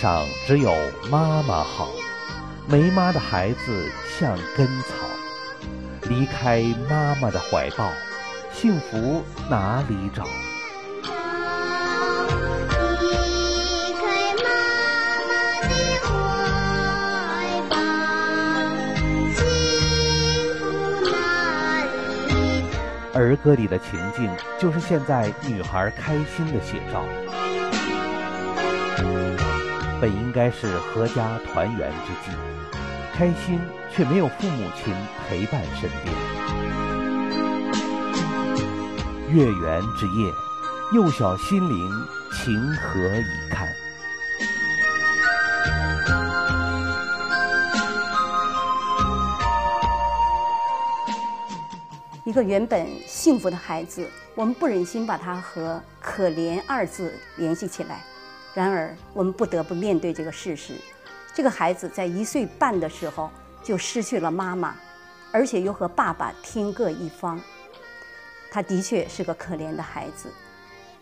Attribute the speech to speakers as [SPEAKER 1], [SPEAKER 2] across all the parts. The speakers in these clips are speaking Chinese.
[SPEAKER 1] 世上只有妈妈好，没妈的孩子像根草，离开妈妈的怀抱，幸福哪里找？
[SPEAKER 2] 离开妈妈的怀抱，幸福哪里找？
[SPEAKER 1] 儿歌里的情境就是现在女孩开心的写照。本应该是阖家团圆之际，开心却没有父母亲陪伴身边。月圆之夜，幼小心灵情何以堪？
[SPEAKER 3] 一个原本幸福的孩子，我们不忍心把他和“可怜”二字联系起来。然而，我们不得不面对这个事实：这个孩子在一岁半的时候就失去了妈妈，而且又和爸爸天各一方。他的确是个可怜的孩子。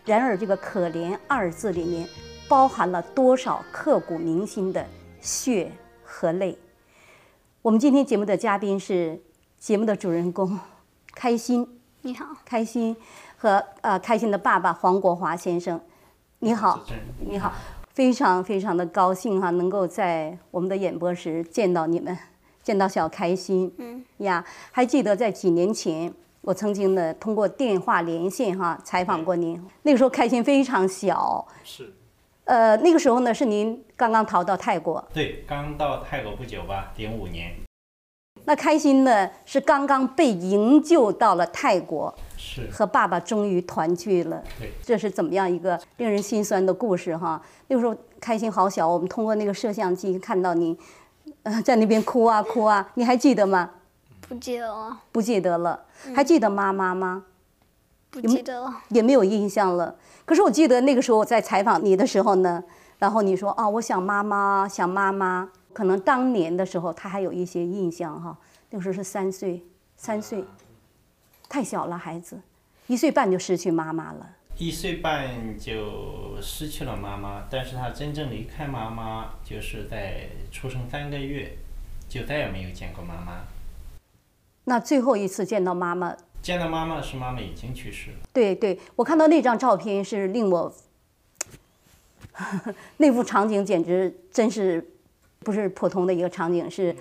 [SPEAKER 3] 然而，这个“可怜”二字里面包含了多少刻骨铭心的血和泪？我们今天节目的嘉宾是节目的主人公。开心，
[SPEAKER 4] 你好，
[SPEAKER 3] 开心和呃开心的爸爸黄国华先生，你好，你好，非常非常的高兴哈，能够在我们的演播室见到你们，见到小开心，
[SPEAKER 4] 嗯。
[SPEAKER 3] 呀，还记得在几年前，我曾经呢通过电话连线哈采访过您，那个时候开心非常小，
[SPEAKER 5] 是，
[SPEAKER 3] 呃，那个时候呢是您刚刚逃到泰国，
[SPEAKER 5] 对，刚到泰国不久吧，零五年，
[SPEAKER 3] 那开心呢是刚刚被营救到了泰国，
[SPEAKER 5] 是，
[SPEAKER 3] 和爸爸终于团聚了。
[SPEAKER 5] 对，
[SPEAKER 3] 这是怎么样一个令人心酸的故事哈？那个时候开心好小，我们通过那个摄像机看到你，呃，在那边哭啊哭啊，你还记得吗？
[SPEAKER 4] 不记得了，
[SPEAKER 3] 不记得了，还记得妈妈吗？
[SPEAKER 4] 不记得了，
[SPEAKER 3] 也没有印象了。可是我记得那个时候我在采访你的时候呢，然后你说啊，我想妈妈，想妈妈。可能当年的时候他还有一些印象哈，那个时候是三岁，三岁，太小了孩子，一岁半就失去妈妈了。
[SPEAKER 5] 一岁半就失去了妈妈，但是他真正离开妈妈，就是在出生三个月，就再也没有见过妈妈。
[SPEAKER 3] 那最后一次见到妈妈，
[SPEAKER 5] 见到妈妈是妈妈已经去世了。
[SPEAKER 3] 对对，我看到那张照片是令我，那幅场景简直真是不是普通的一个场景，是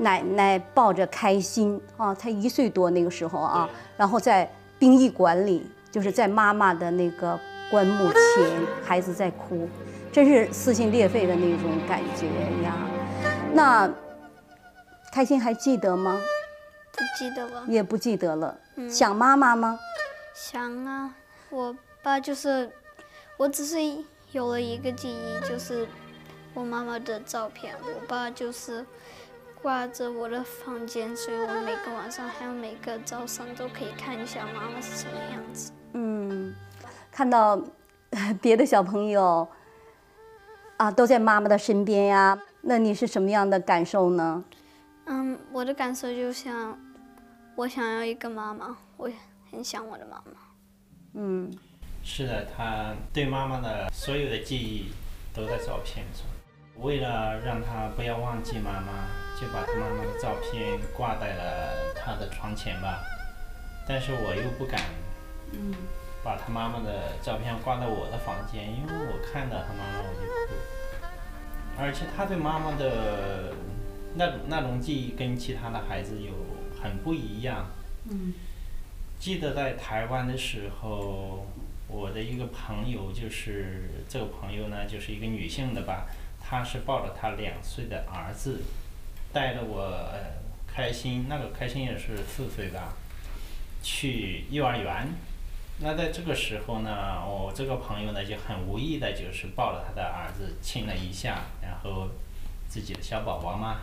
[SPEAKER 3] 奶奶抱着开心啊，才一岁多那个时候啊，然后在殡仪馆里，就是在妈妈的那个棺木前，孩子在哭，真是撕心裂肺的那种感觉呀。那开心还记得吗？
[SPEAKER 4] 不记得了，
[SPEAKER 3] 也不记得了。想妈妈吗？
[SPEAKER 4] 想啊，我爸就是，我只是有了一个记忆，就是我妈妈的照片，我爸就是挂着我的房间，所以我每个晚上还有每个早上都可以看一下妈妈是什么样子。
[SPEAKER 3] 嗯，看到别的小朋友啊都在妈妈的身边呀，那你是什么样的感受呢？
[SPEAKER 4] 嗯，我的感受就像我想要一个妈妈，我也很想我的妈妈。
[SPEAKER 3] 嗯，
[SPEAKER 5] 是的，他对妈妈的所有的记忆都在照片上。为了让他不要忘记妈妈，就把他妈妈的照片挂在了他的床前吧。但是我又不敢，
[SPEAKER 3] 嗯，
[SPEAKER 5] 把他妈妈的照片挂在我的房间，因为我看到他妈妈我就哭。而且他对妈妈的那那种记忆跟其他的孩子有很不一样。
[SPEAKER 3] 嗯，
[SPEAKER 5] 记得在台湾的时候，我的一个朋友，就是这个朋友呢，就是一个女性的吧，她是抱着他两岁的儿子，带着我呃开心，那个开心也是四岁吧，去幼儿园。那在这个时候呢，我这个朋友呢就很无意的，就是抱着他的儿子亲了一下，然后自己的小宝宝嘛，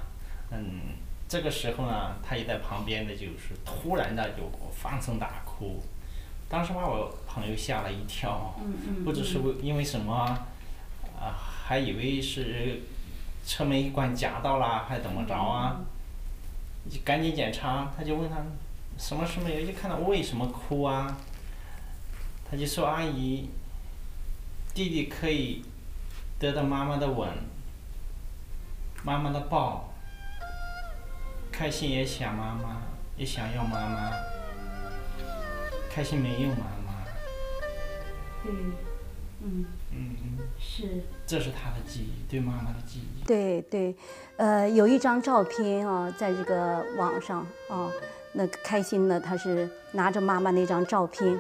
[SPEAKER 5] 嗯，这个时候呢，他也在旁边的，就是突然的就放声大哭，当时把我朋友吓了一跳，不知是为因为什么，啊，还以为是车门一关夹到了，还怎么着啊？就赶紧检查，他就问他什么事没有，就看到为什么哭啊？他就说：“阿姨，弟弟可以得到妈妈的吻，妈妈的抱，开心也想妈妈，也想要妈妈，开心没有妈妈，
[SPEAKER 3] 对，嗯，
[SPEAKER 5] 嗯，
[SPEAKER 3] 是。
[SPEAKER 5] 这是他的记忆，对妈妈的记忆。
[SPEAKER 3] 对对，呃，有一张照片啊，在这个网上啊，那开心呢，他是拿着妈妈那张照片，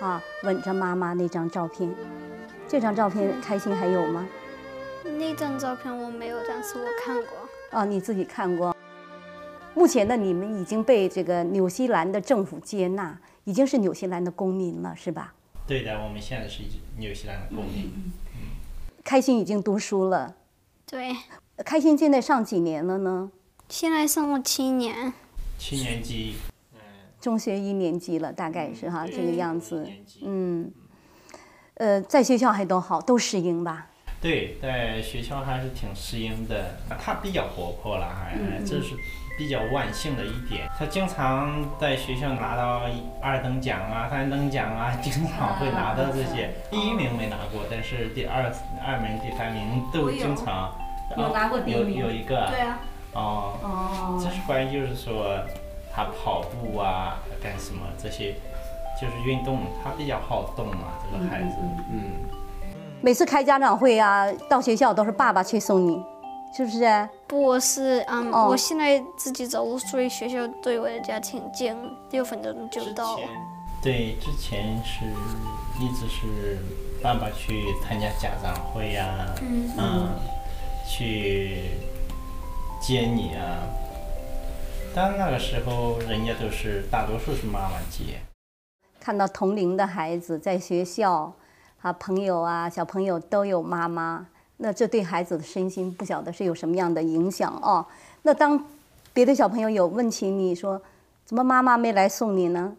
[SPEAKER 3] 啊，吻着妈妈那张照片。这张照片开心还有吗？
[SPEAKER 4] 那张照片我没有，但是我看过。
[SPEAKER 3] 啊，你自己看过。目前呢，你们已经被这个纽西兰的政府接纳，已经是纽西兰的公民了，是吧？
[SPEAKER 5] 对的，我们现在是纽西兰的公民。
[SPEAKER 3] 开心已经读书了，
[SPEAKER 4] 对，
[SPEAKER 3] 开心现在上几年了呢？
[SPEAKER 4] 现在上了七年，
[SPEAKER 5] 七年级，
[SPEAKER 3] 中学一年级了，大概是哈
[SPEAKER 5] 对
[SPEAKER 3] 这个样子。嗯，呃，在学校还都好，都适应吧？
[SPEAKER 5] 对，在学校还是挺适应的。他比较活泼了，还
[SPEAKER 3] 嗯
[SPEAKER 5] 这是比较万幸的一点。他经常在学校拿到二等奖啊、三等奖啊，经常会拿到这些。第一名没拿过，但是第二二名、第三名都经常。
[SPEAKER 3] 有拿过第一
[SPEAKER 5] 有
[SPEAKER 3] 名
[SPEAKER 5] 有一个。
[SPEAKER 4] 啊，
[SPEAKER 5] 哦。
[SPEAKER 3] 哦
[SPEAKER 5] 这是关于就是说他跑步啊，干什么这些，就是运动，他比较好动嘛，这个孩子，嗯。
[SPEAKER 3] 每次开家长会啊，到学校都是爸爸去送你，是不是？
[SPEAKER 4] 不，我是嗯，
[SPEAKER 3] 哦
[SPEAKER 4] 我现在自己走路，所以学校对我的家挺近，六分钟就到了。
[SPEAKER 5] 对，之前是一直是爸爸去参加家长会呀、嗯，去接你啊。但那个时候人家都是大多数是妈妈接。
[SPEAKER 3] 看到同龄的孩子在学校啊，朋友啊，小朋友都有妈妈，那这对孩子的身心不晓得是有什么样的影响哦。那当别的小朋友有问起你说，怎么妈妈没来送你呢？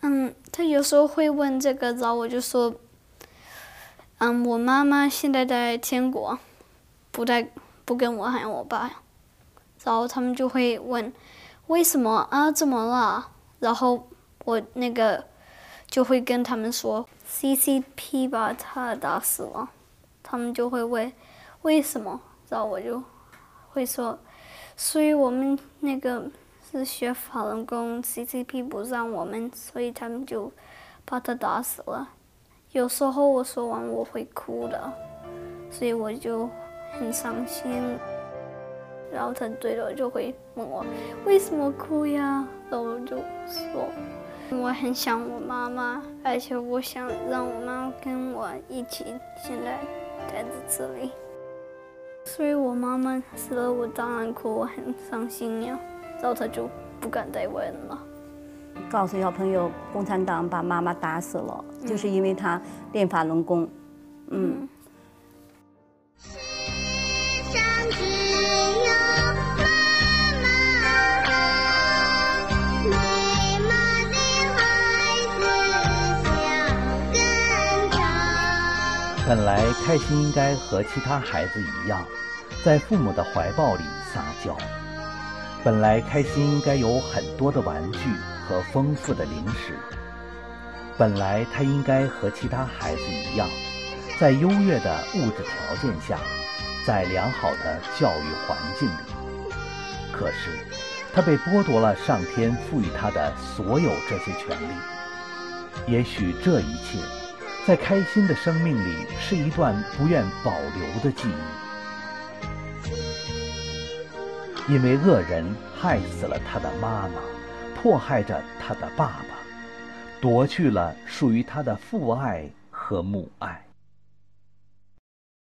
[SPEAKER 4] 嗯，他有时候会问这个，然后我就说，嗯，我妈妈现在在天国，不在不跟我还有我爸，然后他们就会问，为什么啊？怎么了？然后我那个就会跟他们说，CCP 把他打死了，他们就会问为什么，然后我就会说，所以我们那个是学法轮功，CCP 不让我们，所以他们就把他打死了。有时候我说完我会哭的，所以我就很伤心。然后他对着就会问我为什么哭呀？然后我就说我很想我妈妈，而且我想让我妈妈跟我一起现在待在这里。所以我妈妈死了，我当然哭，我很伤心呀。然后她就不敢再问了。
[SPEAKER 3] 告诉小朋友，共产党把妈妈打死了，就是因为他练法轮功。嗯，
[SPEAKER 2] 世
[SPEAKER 1] 本来开心应该和其他孩子一样，在父母的怀抱里撒娇。本来开心应该有很多的玩具和丰富的零食。本来他应该和其他孩子一样，在优越的物质条件下，在良好的教育环境里。可是，他被剥夺了上天赋予他的所有这些权利。也许这一切，在开心的生命里是一段不愿保留的记忆，因为恶人害死了他的妈妈，迫害着他的爸爸，夺去了属于他的父爱和母爱。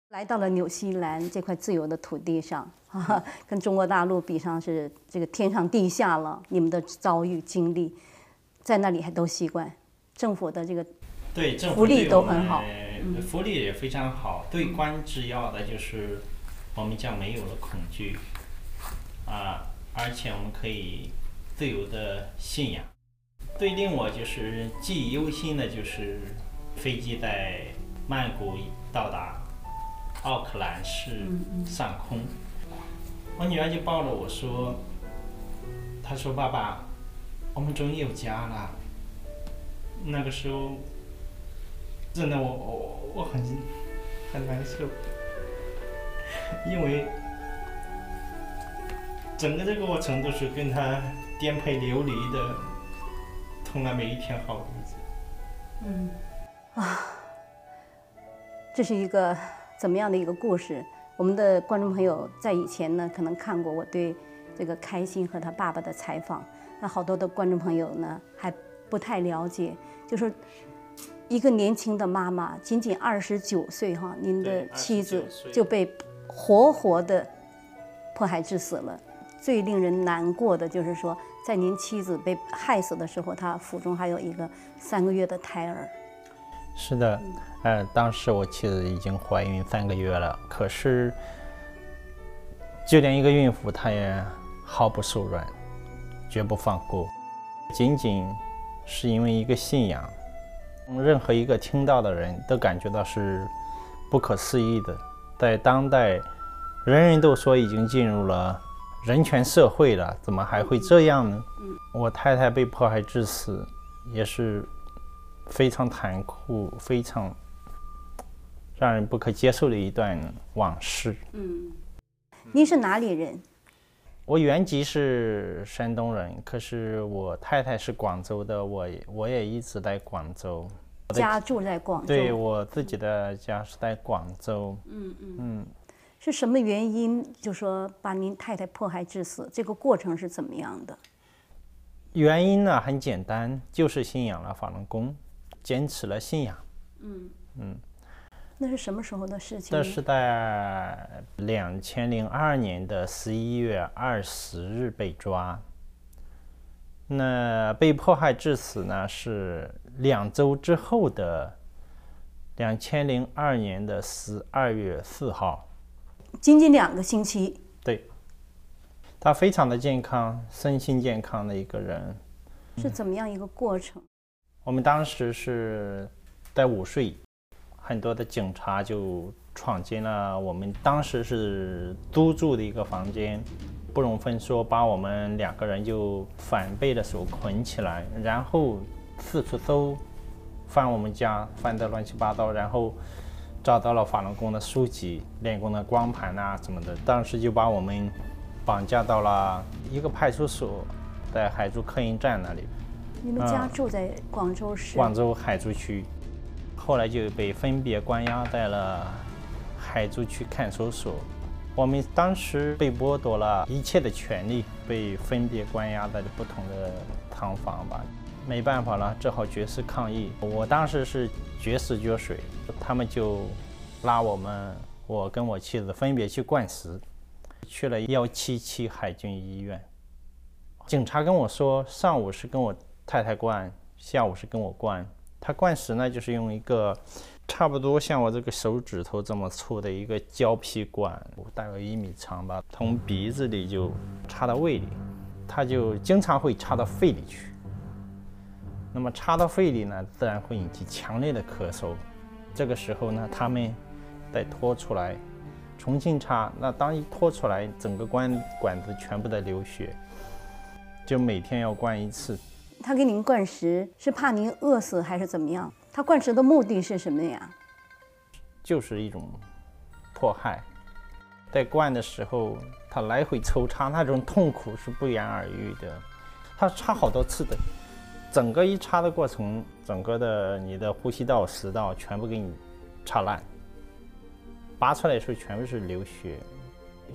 [SPEAKER 3] 来到了纽西兰这块自由的土地上，啊，跟中国大陆比上是这个天上地下了。你们的遭遇经历，在那里还都习惯，政府的这个
[SPEAKER 5] 对，政府
[SPEAKER 3] 福利都很好嗯
[SPEAKER 5] 福利也非常好。对官制要的就是我们将没有了恐惧，啊，而且我们可以自由的信仰。最令我就是记忆犹新的就是飞机在曼谷到达奥克兰市上空，我女儿就抱着我说：“她说爸爸，我们终于有家了。”那个时候，真的我我我很很难受，因为整个这个过程都是跟他颠沛流离的，从来没一天好日子。
[SPEAKER 3] 嗯，啊，这是一个怎么样的一个故事？我们的观众朋友在以前呢，可能看过我对这个开心和他爸爸的采访，那好多的观众朋友呢还不太了解，就是一个年轻的妈妈，仅仅二十九岁哈，您的妻子就被活活的迫害致死了。最令人难过的就是说，在您妻子被害死的时候，她腹中还有一个三个月的胎儿。
[SPEAKER 5] 是的，呃，当时我妻子已经怀孕三个月了，可是就连一个孕妇，她也毫不手软，绝不放过。仅仅是因为一个信仰，任何一个听到的人都感觉到是不可思议的。在当代，人人都说已经进入了人权社会了，怎么还会这样呢？我太太被迫害致死，也是非常残酷、非常让人不可接受的一段往事。
[SPEAKER 3] 嗯您是哪里人？
[SPEAKER 5] 我原籍是山东人，可是我太太是广州的，我也我也一直在广州。
[SPEAKER 3] 家住在广州。
[SPEAKER 5] 对我自己的家是在广州，嗯嗯嗯
[SPEAKER 3] 是什么原因？就说把您太太迫害致死，这个过程是怎么样的？
[SPEAKER 5] 原因呢很简单，就是信仰了法轮功，坚持了信仰。
[SPEAKER 3] 那是什么时候的事情呢？
[SPEAKER 5] 这是在两千零二年的十一月二十日被抓。那被迫害致死呢，是两周之后的两千零二年的十二月四号。
[SPEAKER 3] 仅仅两个星期。
[SPEAKER 5] 对，他非常的健康，身心健康的一个人。
[SPEAKER 3] 是怎么样一个过程？
[SPEAKER 5] 我们当时是在午睡，很多的警察就闯进了我们当时是租住的一个房间，不容分说把我们两个人就反背的手捆起来，然后四处搜，翻我们家，翻得乱七八糟，然后找到了法轮功的书籍、练功的光盘啊什么的，当时就把我们绑架到了一个派出所，在海珠客运站那里。
[SPEAKER 3] 你们家住在广州市。
[SPEAKER 5] 广州海珠区，后来就被分别关押在了海珠区看守所。我们当时被剥夺了一切的权利，被分别关押在了不同的仓房吧。没办法了，只好绝食抗议。我当时是绝食绝水，他们就拉我们，我跟我妻子分别去灌食，去了幺七七海军医院。警察跟我说，上午是跟我太太灌，下午是跟我灌。他灌食呢，就是用一个差不多像我这个手指头这么粗的一个胶皮管，大概一米长吧，从鼻子里就插到胃里，他就经常会插到肺里去。那么插到肺里呢，自然会引起强烈的咳嗽。这个时候呢，他们再拖出来，重新插。那当一拖出来，整个管管子全部在流血，就每天要灌一次。
[SPEAKER 3] 他给您灌食是怕您饿死还是怎么样？他灌食的目的是什么呀？
[SPEAKER 5] 就是一种迫害。在灌的时候，他来回抽插，那种痛苦是不言而喻的。他插好多次的，整个一插的过程，整个的你的呼吸道、食道全部给你插烂，拔出来的时候全部是流血，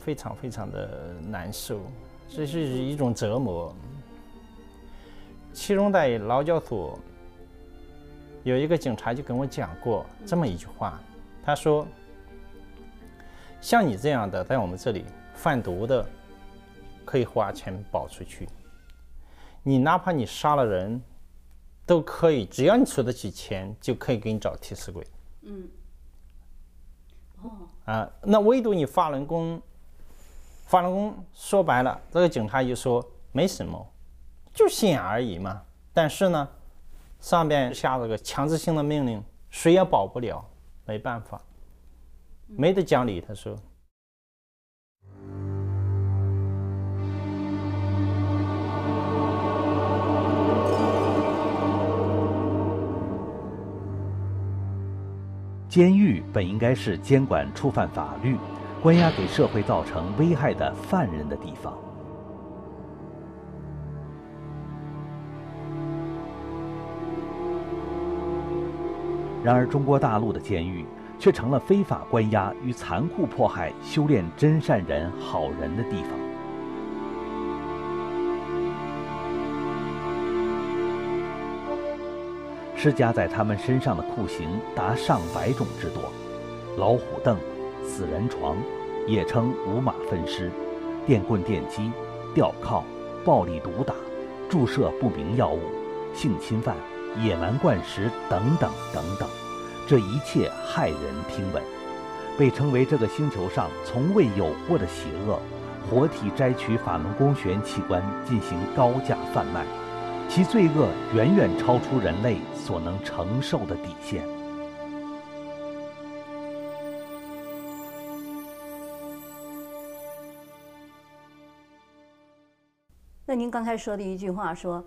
[SPEAKER 5] 非常非常的难受，这是一种折磨。其中在劳教所有一个警察就跟我讲过这么一句话，他说：“像你这样的在我们这里贩毒的，可以花钱保出去。你哪怕你杀了人，都可以，只要你出得起钱，就可以给你找替死鬼。”嗯。哦。啊，那唯独你法轮功，法轮功说白了，这个警察就说没什么。就信仰而已嘛。但是呢，上边下了个强制性的命令，谁也保不了，没办法，没得讲理。他说。
[SPEAKER 1] 监狱本应该是监管触犯法律、关押给社会造成危害的犯人的地方。然而，中国大陆的监狱却成了非法关押与残酷迫害修炼真善人好人的地方。施加在他们身上的酷刑达上百种之多：老虎凳、死人床，也称五马分尸；电棍电击、吊铐、暴力毒打、注射不明药物、性侵犯。野蛮灌食等等等等，这一切骇人听闻，被称为这个星球上从未有过的邪恶，活体摘取法轮功学员器官进行高价贩卖，其罪恶远远超出人类所能承受的底线。
[SPEAKER 3] 那您刚才说的一句话说。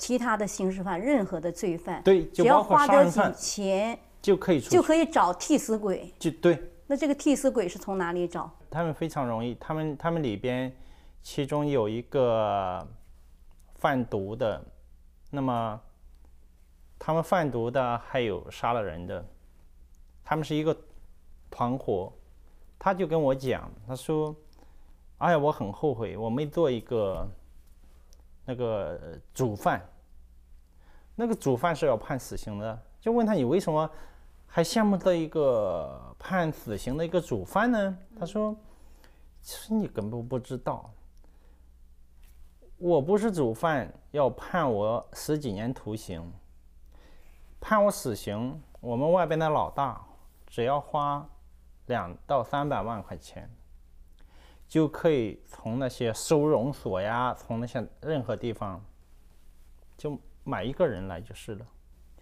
[SPEAKER 3] 其他的刑事犯，任何的罪犯，
[SPEAKER 5] 对，
[SPEAKER 3] 只要花点几
[SPEAKER 5] 杀人犯
[SPEAKER 3] 钱
[SPEAKER 5] 就可以出
[SPEAKER 3] 就可以找替死鬼。
[SPEAKER 5] 就对，
[SPEAKER 3] 那这个替死鬼是从哪里找？
[SPEAKER 5] 他们非常容易，他们他们里边，其中有一个贩毒的，那么他们贩毒的还有杀了人的，他们是一个团伙。他就跟我讲，他说：“哎呀，我很后悔，我没做一个那个主犯。那个主犯是要判死刑的。就问他，你为什么还羡慕这一个判死刑的一个主犯呢？他说：“其实你根本不知道，我不是主犯，要判我十几年徒刑，判我死刑，我们外边的老大只要花两到三百万块钱，就可以从那些收容所呀，从那些任何地方，就买一个人来就是了。”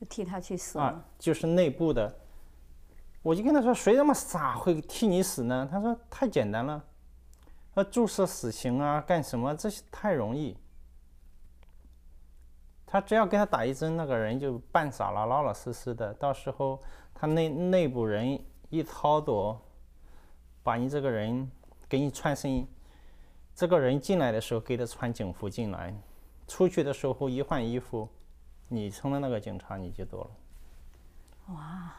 [SPEAKER 3] 就替他去死。
[SPEAKER 5] 啊，就是内部的。我就跟他说，谁那么傻会替你死呢？他说太简单了，他注射死刑啊，干什么这些太容易。他只要给他打一针，那个人就半傻了，老老实实的。到时候他内内部人一操作，把你这个人给你穿身，这个人进来的时候给他穿警服进来，出去的时候一换衣服。你成了那个警察，你就走了。
[SPEAKER 3] 哇，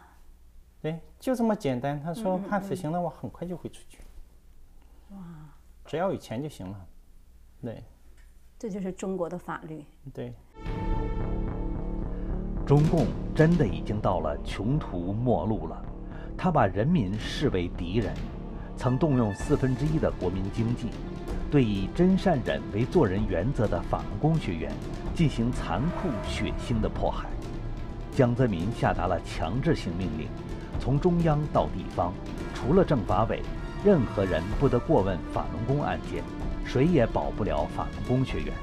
[SPEAKER 5] 对，就这么简单。他说判死刑的话，很快就会出去。
[SPEAKER 3] 哇，
[SPEAKER 5] 只要有钱就行了。对
[SPEAKER 3] 这就是中国的法律。
[SPEAKER 5] 对，
[SPEAKER 1] 中共真的已经到了穷途末路了，他把人民视为敌人，曾动用四分之一的国民经济，对以真善忍为做人原则的法轮功学员进行残酷血腥的迫害。江泽民下达了强制性命令，从中央到地方，除了政法委，任何人不得过问法轮功案件，谁也保不了法轮功学员。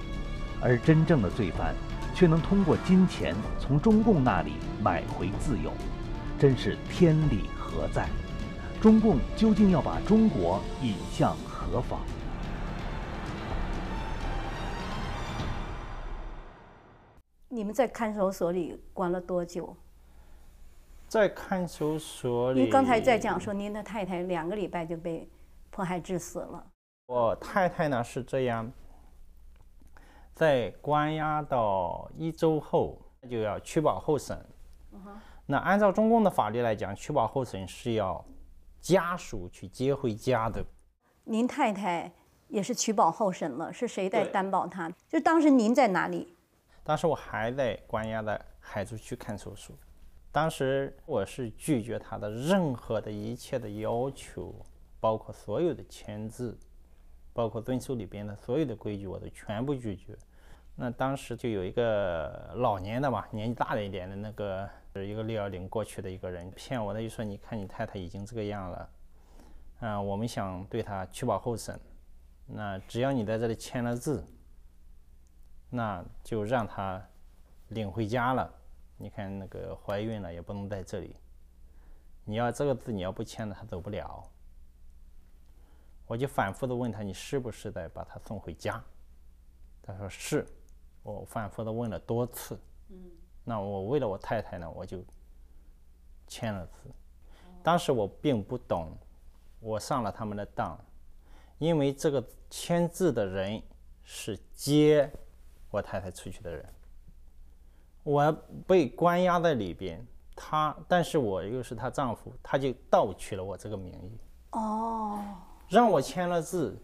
[SPEAKER 1] 而真正的罪犯，却能通过金钱从中共那里买回自由，真是天理何在？中共究竟要把中国引向何方？
[SPEAKER 3] 你们在看守所里关了多久？
[SPEAKER 5] 在看守所里，
[SPEAKER 3] 您刚才在讲说，您的太太两个礼拜就被迫害致死了。
[SPEAKER 5] 我太太呢是这样，在关押到一周后就要取保候审。那按照中共的法律来讲，取保候审是要家属去接回家的。
[SPEAKER 3] 您太太也是取保候审了，是谁在担保她？就当时您在哪里？
[SPEAKER 5] 当时我还在关押在海珠区看守所，当时我是拒绝他的任何的一切的要求，包括所有的签字，包括遵守里边的所有的规矩，我都全部拒绝。那当时就有一个老年的嘛，年纪大了一点的那个，一个六幺零过去的一个人骗我的，就说你看你太太已经这个样了，嗯、我们想对她取保候审，那只要你在这里签了字，那就让他领回家了。你看那个怀孕了也不能在这里，你要这个字你要不签了，她走不了。我就反复的问他，你是不是得把他送回家？他说是。我反复的问了多次，嗯，那我为了我太太呢，我就签了字。当时我并不懂，我上了他们的当，因为这个签字的人是接我太太出去的人，我被关押在里边，她但是我又是她丈夫，他就盗取了我这个名义，
[SPEAKER 3] 哦，
[SPEAKER 5] 让我签了字，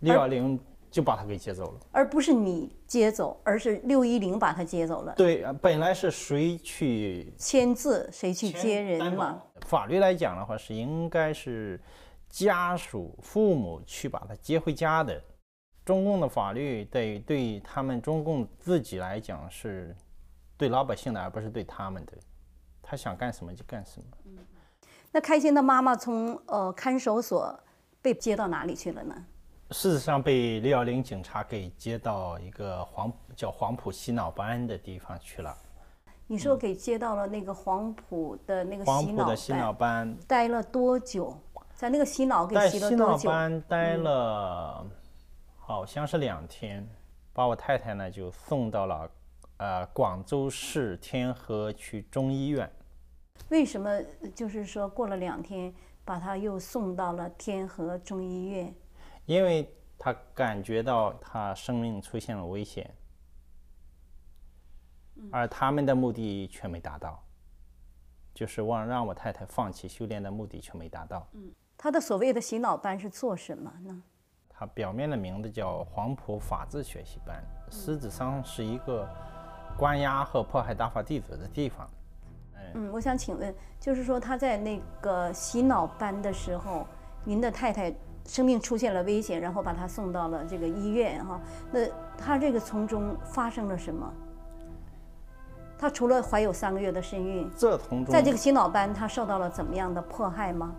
[SPEAKER 5] 六幺零就把他给接走了。
[SPEAKER 3] 而不是你接走，而是六一零把他接走了。
[SPEAKER 5] 对，呃本来是谁去
[SPEAKER 3] 签字谁去接人嘛？
[SPEAKER 5] 法律来讲的话，是应该是家属、父母去把他接回家的。中共的法律对对他们中共自己来讲是对老百姓的，而不是对他们的。他想干什么就干什么。
[SPEAKER 3] 那开心的妈妈从呃看守所被接到哪里去了呢？
[SPEAKER 5] 事实上，被六幺零警察给接到一个黄叫黄埔洗脑班的地方去了。
[SPEAKER 3] 你说给接到了那个黄埔的那个洗脑
[SPEAKER 5] 埔的洗脑
[SPEAKER 3] 班，
[SPEAKER 5] 班
[SPEAKER 3] 待了多久？在那个洗脑给
[SPEAKER 5] 洗
[SPEAKER 3] 了多久？
[SPEAKER 5] 班待了，好像是两天，把我太太呢就送到了呃广州市天河区中医院。
[SPEAKER 3] 为什么就是说过了两天，把她又送到了天河中医院？
[SPEAKER 5] 因为她感觉到她生命出现了危险，而他们的目的却没达到，就是忘让我太太放弃修炼的目的却没达到。
[SPEAKER 3] 他的所谓的洗脑班是做什么呢？
[SPEAKER 5] 它表面的名字叫黄埔法治学习班，实质上是一个关押和迫害大法弟子的地方。
[SPEAKER 3] 嗯，我想请问，就是说他在那个洗脑班的时候，您的太太生命出现了危险，然后把他送到了这个医院哈。那他这个从中发生了什么？他除了怀有三个月的身孕，
[SPEAKER 5] 这从中
[SPEAKER 3] 在这个洗脑班，他受到了怎么样的迫害吗？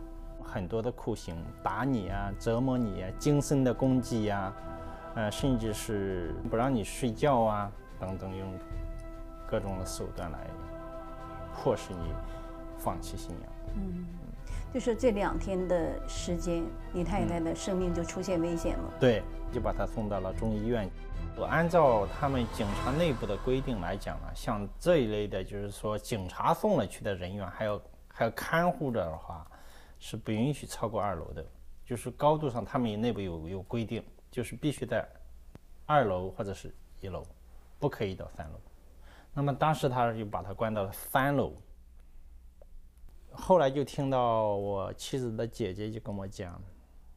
[SPEAKER 5] 很多的酷刑，打你啊，折磨你啊，精神的攻击呀、呃，甚至是不让你睡觉啊，等等，用各种的手段来迫使你放弃信仰。
[SPEAKER 3] 嗯就是这两天的时间，你太太的生命就出现危险了。
[SPEAKER 5] 对，就把她送到了中医院。我按照他们警察内部的规定来讲啊，像这一类的，就是说警察送了去的人员，还有还有看护着的话，是不允许超过二楼的。就是高度上，他们也内部有有规定，就是必须在二楼或者是一楼，不可以到三楼。那么当时他就把他关到了三楼。后来就听到我妻子的姐姐就跟我讲，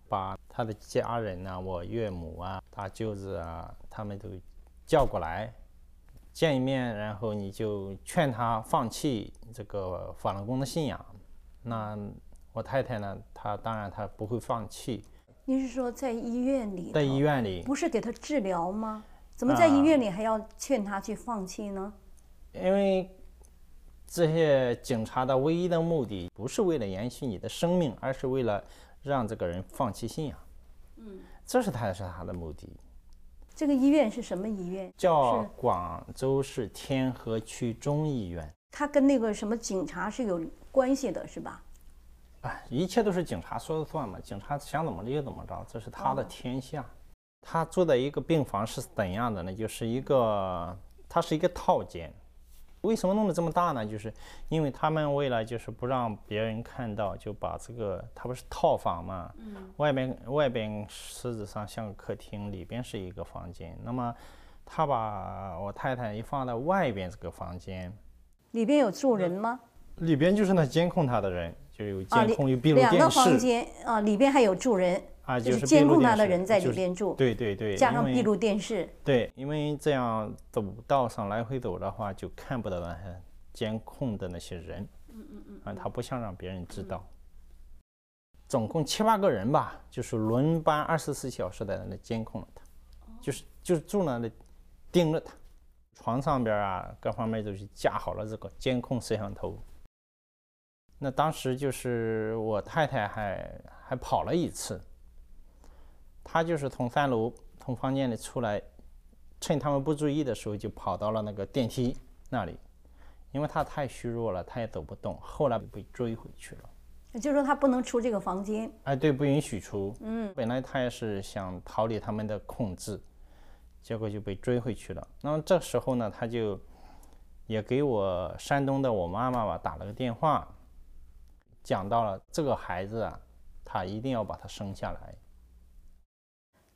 [SPEAKER 5] 把他的家人呐、我岳母啊、大舅子啊，他们都叫过来见一面，然后你就劝他放弃这个法轮功的信仰。那我太太呢，她当然她不会放弃，
[SPEAKER 3] 您是说在医院里？
[SPEAKER 5] 在医院里，
[SPEAKER 3] 不是给他治疗吗？怎么在医院里还要劝他去放弃呢？
[SPEAKER 5] 因为这些警察的唯一的目的不是为了延续你的生命，而是为了让这个人放弃信仰。嗯，这是他是他的目的。
[SPEAKER 3] 这个医院是什么医院？
[SPEAKER 5] 叫广州市天河区中医院。
[SPEAKER 3] 他跟那个什么警察是有关系的，是吧？
[SPEAKER 5] 哎，一切都是警察说了算嘛，警察想怎么着就怎么着，这是他的天下。他住的一个病房是怎样的呢？就是一个，它是一个套间。为什么弄得这么大呢？就是因为他们为了就是不让别人看到，就把这个它不是套房嘛，外边外边实质上像个客厅，里边是一个房间。那么他把我太太一放在外边这个房间，
[SPEAKER 3] 里边有住人吗？
[SPEAKER 5] 里边就是那监控他的人，就有
[SPEAKER 3] 啊，
[SPEAKER 5] 监控，有闭路
[SPEAKER 3] 两个。房间啊，里边还有住人
[SPEAKER 5] 啊，
[SPEAKER 3] 就是监控他的人在里边住，
[SPEAKER 5] 对对对，
[SPEAKER 3] 加上闭路电视。
[SPEAKER 5] 对，因为这样走道上来回走的话，就看不到那些监控的那些人。嗯嗯嗯。啊，他不想让别人知道。总共七八个人吧，就是轮班二十四小时在那里监控着他，就是就是住那里盯着他，床上边啊各方面都是架好了这个监控摄像头。那当时就是我太太还还跑了一次，她就是从三楼从房间里出来，趁他们不注意的时候就跑到了那个电梯那里，因为她太虚弱了，她也走不动，后来被追回去了。
[SPEAKER 3] 也就是说，她不能出这个房间。
[SPEAKER 5] 哎，对，不允许出。嗯，本来她也是想逃离他们的控制，结果就被追回去了。那么这时候呢，她就也给我山东的我妈妈吧打了个电话，讲到了这个孩子啊，他一定要把他生下来。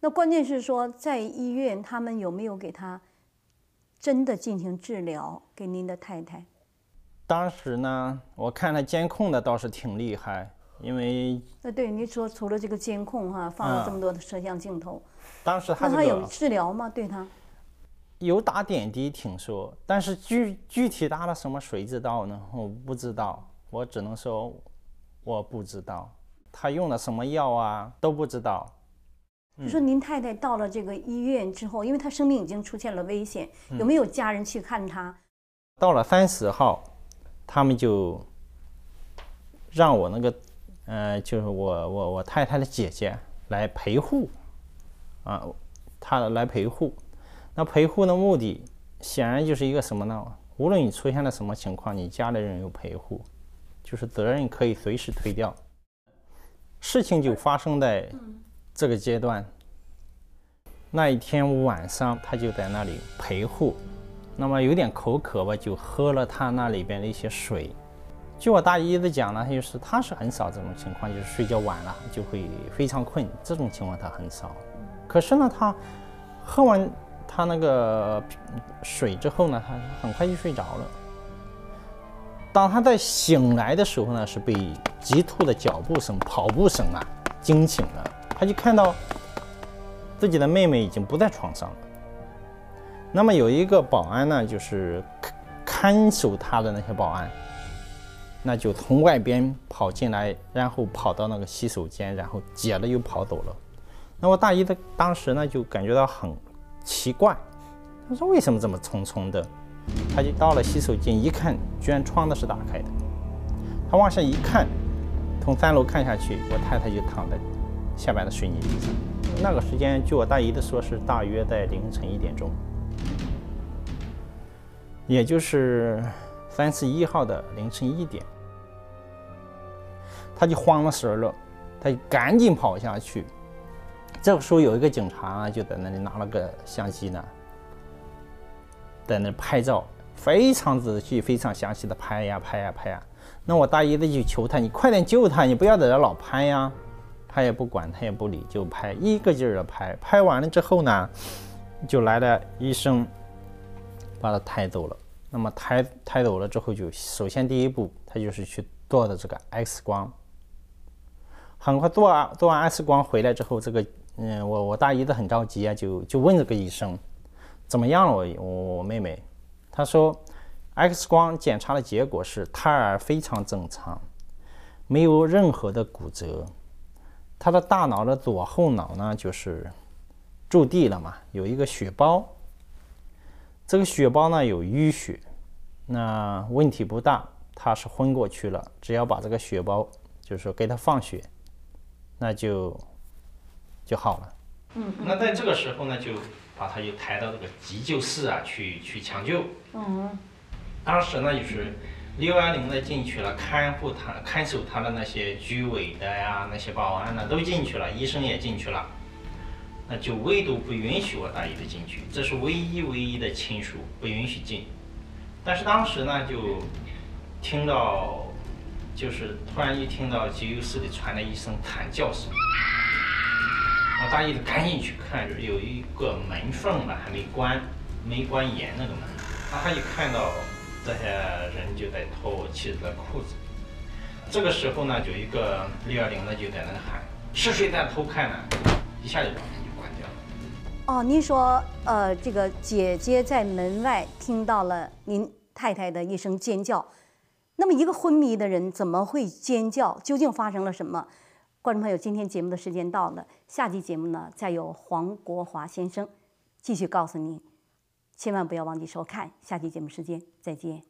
[SPEAKER 3] 那关键是说，在医院他们有没有给他真的进行治疗？给您的太太？
[SPEAKER 5] 当时呢，我看他监控的倒是挺厉害，因为
[SPEAKER 3] 那对你说，除了这个监控哈、放了这么多的摄像镜头，
[SPEAKER 5] 当时他这
[SPEAKER 3] 那他有治疗吗？对他？
[SPEAKER 5] 有打点滴，听说，但是具具体打了什么，谁知道呢？我不知道，我只能说我不知道。他用了什么药啊，都不知道。
[SPEAKER 3] 就说您太太到了这个医院之后，因为她生命已经出现了危险，有没有家人去看她？
[SPEAKER 5] 到了三十号，他们就让我那个，呃，就是我我我太太的姐姐来陪护，啊，她来陪护。那陪护的目的显然就是一个什么呢？无论你出现了什么情况，你家里人有陪护，就是责任可以随时推掉。事情就发生在这个阶段。那一天晚上，他就在那里陪护，那么有点口渴吧，就喝了他那里边的一些水。据我大姨子讲呢，就是他是很少这种情况，就是睡觉晚了就会非常困，这种情况他很少。可是呢，他喝完他那个水之后呢，他很快就睡着了。当他在醒来的时候呢，是被急促的脚步声、跑步声啊惊醒了。他就看到自己的妹妹已经不在床上了。那么有一个保安呢，就是看守他的那些保安，那就从外边跑进来，然后跑到那个洗手间，然后接了又跑走了。那我大姨的当时呢就感觉到很奇怪，她说为什么这么匆匆的？他就到了洗手间一看，居然窗子是打开的。他往下一看，从三楼看下去，我太太就躺在下边的水泥地上。那个时间，据我大姨的说，是大约在凌晨一点钟，也就是三十一号的凌晨一点。他就慌了神了，他就赶紧跑下去。这个时候有一个警察，就在那里拿了个相机呢，在那拍照，非常仔细、非常详细的拍呀拍呀拍呀。那我大姨子就求他，你快点救他，你不要在这老拍呀。他也不管，他也不理，就拍，一个劲儿的拍。拍完了之后呢，就来了医生，把他抬走了。那么抬抬走了之后，就首先第一步，他就是去做的这个 X 光。很快做完做完 X 光回来之后，这个嗯，我我大姨子很着急啊，就就问这个医生怎么样了，我我妹妹，她说 X 光检查的结果是胎儿非常正常，没有任何的骨折，他的大脑的左后脑呢就是驻地了嘛，有一个血包，这个血包呢有淤血，那问题不大，他是昏过去了，只要把这个血包就是说给他放血。那就就好了。嗯，那在这个时候呢，就把他就抬到这个急救室啊，去去抢救。嗯，当时呢，就是六幺零的进去了，看护他、看守他的那些居委的呀，那些保安呢都进去了，医生也进去了，那就唯独不允许我大姨的进去，这是唯一唯一的亲属不允许进。但是当时呢，就听到。就是突然一听到急救室里传来一声惨叫声，我大姨子赶紧去看，有一个门缝吧还没关，没关严那个门，他一看到这些人就在脱我妻子的裤子，这个时候呢，有一个六幺零的就在那喊，是谁在偷看呢？一下就把门就关掉了。
[SPEAKER 3] 哦，您说，呃，这个姐姐在门外听到了您太太的一声尖叫。那么，一个昏迷的人怎么会尖叫？究竟发生了什么？观众朋友，今天节目的时间到了，下期节目呢，再由黄国华先生继续告诉您，千万不要忘记收看。下期节目时间再见。